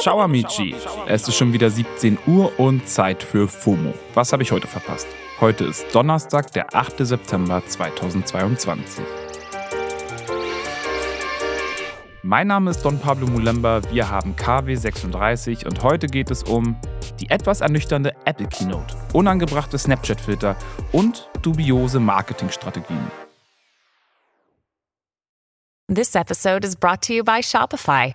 Ciao amici, es ist schon wieder 17 Uhr und Zeit für FOMO. Was habe ich heute verpasst? Heute ist Donnerstag, der 8. September 2022. Mein Name ist Don Pablo Mulemba, wir haben KW36 und heute geht es um die etwas ernüchternde Apple Keynote, unangebrachte Snapchat-Filter und dubiose Marketingstrategien. This episode is brought to you by Shopify.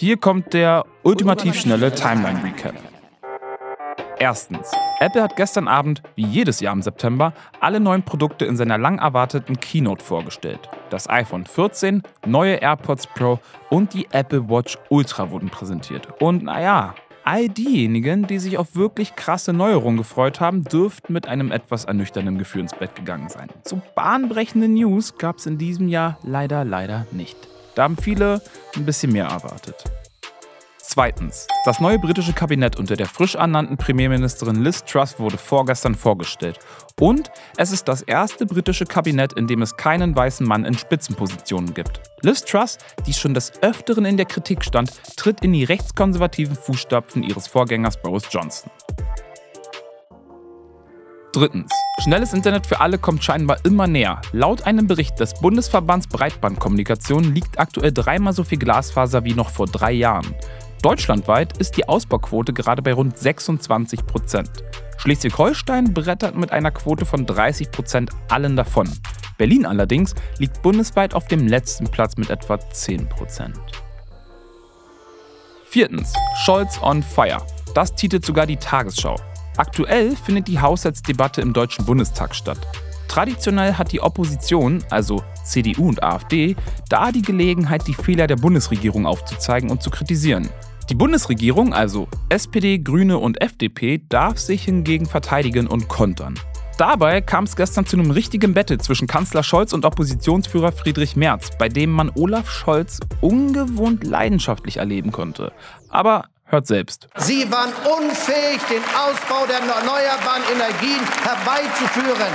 Hier kommt der ultimativ schnelle Timeline Recap. Erstens. Apple hat gestern Abend, wie jedes Jahr im September, alle neuen Produkte in seiner lang erwarteten Keynote vorgestellt. Das iPhone 14, neue AirPods Pro und die Apple Watch Ultra wurden präsentiert. Und naja, all diejenigen, die sich auf wirklich krasse Neuerungen gefreut haben, dürften mit einem etwas ernüchternden Gefühl ins Bett gegangen sein. So bahnbrechende News gab es in diesem Jahr leider, leider nicht. Da haben viele ein bisschen mehr erwartet. Zweitens. Das neue britische Kabinett unter der frisch ernannten Premierministerin Liz Truss wurde vorgestern vorgestellt. Und es ist das erste britische Kabinett, in dem es keinen weißen Mann in Spitzenpositionen gibt. Liz Truss, die schon des Öfteren in der Kritik stand, tritt in die rechtskonservativen Fußstapfen ihres Vorgängers Boris Johnson. Drittens. Schnelles Internet für alle kommt scheinbar immer näher. Laut einem Bericht des Bundesverbands Breitbandkommunikation liegt aktuell dreimal so viel Glasfaser wie noch vor drei Jahren. Deutschlandweit ist die Ausbauquote gerade bei rund 26 Prozent. Schleswig-Holstein brettert mit einer Quote von 30 Prozent allen davon. Berlin allerdings liegt bundesweit auf dem letzten Platz mit etwa 10 Prozent. Viertens. Scholz on Fire. Das titelt sogar die Tagesschau. Aktuell findet die Haushaltsdebatte im Deutschen Bundestag statt. Traditionell hat die Opposition, also CDU und AfD, da die Gelegenheit, die Fehler der Bundesregierung aufzuzeigen und zu kritisieren. Die Bundesregierung, also SPD, Grüne und FDP, darf sich hingegen verteidigen und kontern. Dabei kam es gestern zu einem richtigen Battle zwischen Kanzler Scholz und Oppositionsführer Friedrich Merz, bei dem man Olaf Scholz ungewohnt leidenschaftlich erleben konnte. Aber hört selbst. Sie waren unfähig, den Ausbau der erneuerbaren Energien herbeizuführen.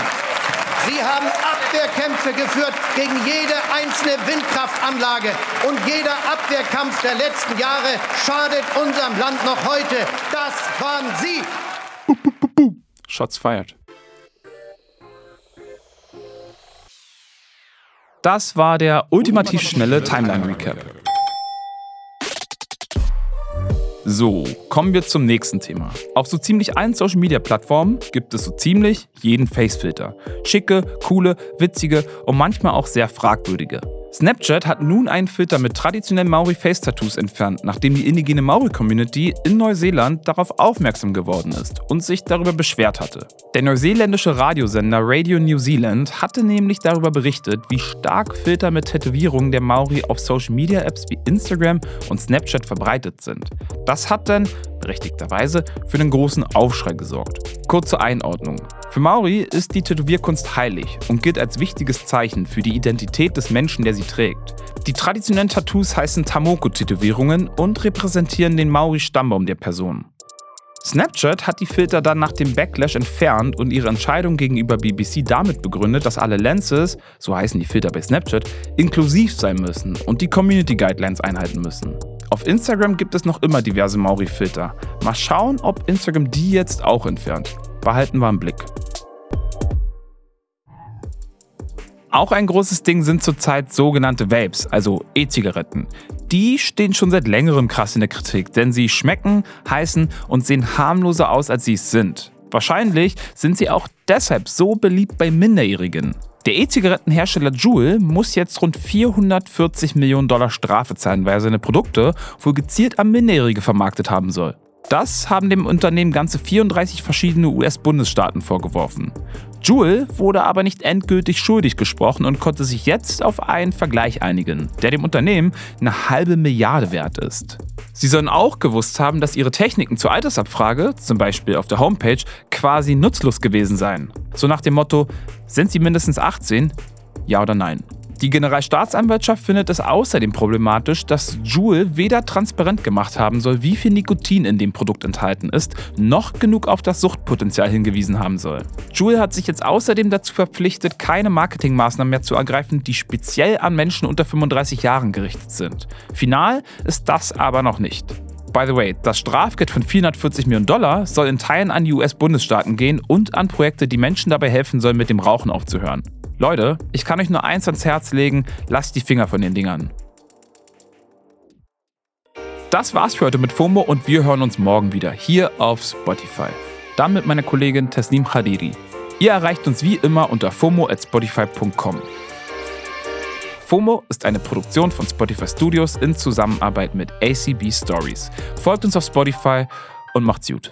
Sie haben Abwehrkämpfe geführt gegen jede einzelne Windkraftanlage. Und jeder Abwehrkampf der letzten Jahre schadet unserem Land noch heute. Das waren Sie. Shots fired. Das war der ultimativ schnelle Timeline Recap. So, kommen wir zum nächsten Thema. Auf so ziemlich allen Social Media Plattformen gibt es so ziemlich jeden Facefilter. Schicke, coole, witzige und manchmal auch sehr fragwürdige. Snapchat hat nun einen Filter mit traditionellen Maori-Face-Tattoos entfernt, nachdem die indigene Maori-Community in Neuseeland darauf aufmerksam geworden ist und sich darüber beschwert hatte. Der neuseeländische Radiosender Radio New Zealand hatte nämlich darüber berichtet, wie stark Filter mit Tätowierungen der Maori auf Social-Media-Apps wie Instagram und Snapchat verbreitet sind. Das hat dann berechtigterweise für einen großen Aufschrei gesorgt. Kurze Einordnung. Für Maori ist die Tätowierkunst heilig und gilt als wichtiges Zeichen für die Identität des Menschen, der sie trägt. Die traditionellen Tattoos heißen Tamoko-Tätowierungen und repräsentieren den Maori-Stammbaum der Person. Snapchat hat die Filter dann nach dem Backlash entfernt und ihre Entscheidung gegenüber BBC damit begründet, dass alle Lenses, so heißen die Filter bei Snapchat, inklusiv sein müssen und die Community Guidelines einhalten müssen. Auf Instagram gibt es noch immer diverse Maori-Filter. Mal schauen, ob Instagram die jetzt auch entfernt. Behalten wir im Blick. Auch ein großes Ding sind zurzeit sogenannte Vapes, also E-Zigaretten. Die stehen schon seit längerem krass in der Kritik, denn sie schmecken, heißen und sehen harmloser aus, als sie es sind. Wahrscheinlich sind sie auch deshalb so beliebt bei Minderjährigen. Der E-Zigarettenhersteller Juul muss jetzt rund 440 Millionen Dollar Strafe zahlen, weil er seine Produkte wohl gezielt an Minderjährige vermarktet haben soll. Das haben dem Unternehmen ganze 34 verschiedene US-Bundesstaaten vorgeworfen. Juul wurde aber nicht endgültig schuldig gesprochen und konnte sich jetzt auf einen Vergleich einigen, der dem Unternehmen eine halbe Milliarde wert ist. Sie sollen auch gewusst haben, dass ihre Techniken zur Altersabfrage, zum Beispiel auf der Homepage, quasi nutzlos gewesen seien. So nach dem Motto, sind Sie mindestens 18? Ja oder nein? Die Generalstaatsanwaltschaft findet es außerdem problematisch, dass Juul weder transparent gemacht haben soll, wie viel Nikotin in dem Produkt enthalten ist, noch genug auf das Suchtpotenzial hingewiesen haben soll. Juul hat sich jetzt außerdem dazu verpflichtet, keine Marketingmaßnahmen mehr zu ergreifen, die speziell an Menschen unter 35 Jahren gerichtet sind. Final ist das aber noch nicht. By the way, das Strafgeld von 440 Millionen Dollar soll in Teilen an die US-Bundesstaaten gehen und an Projekte, die Menschen dabei helfen sollen, mit dem Rauchen aufzuhören. Leute, ich kann euch nur eins ans Herz legen, lasst die Finger von den Dingern. Das war's für heute mit FOMO und wir hören uns morgen wieder hier auf Spotify. Dann mit meiner Kollegin Tasnim Khadiri. Ihr erreicht uns wie immer unter FOMO at Spotify.com. FOMO ist eine Produktion von Spotify Studios in Zusammenarbeit mit ACB Stories. Folgt uns auf Spotify und macht's gut.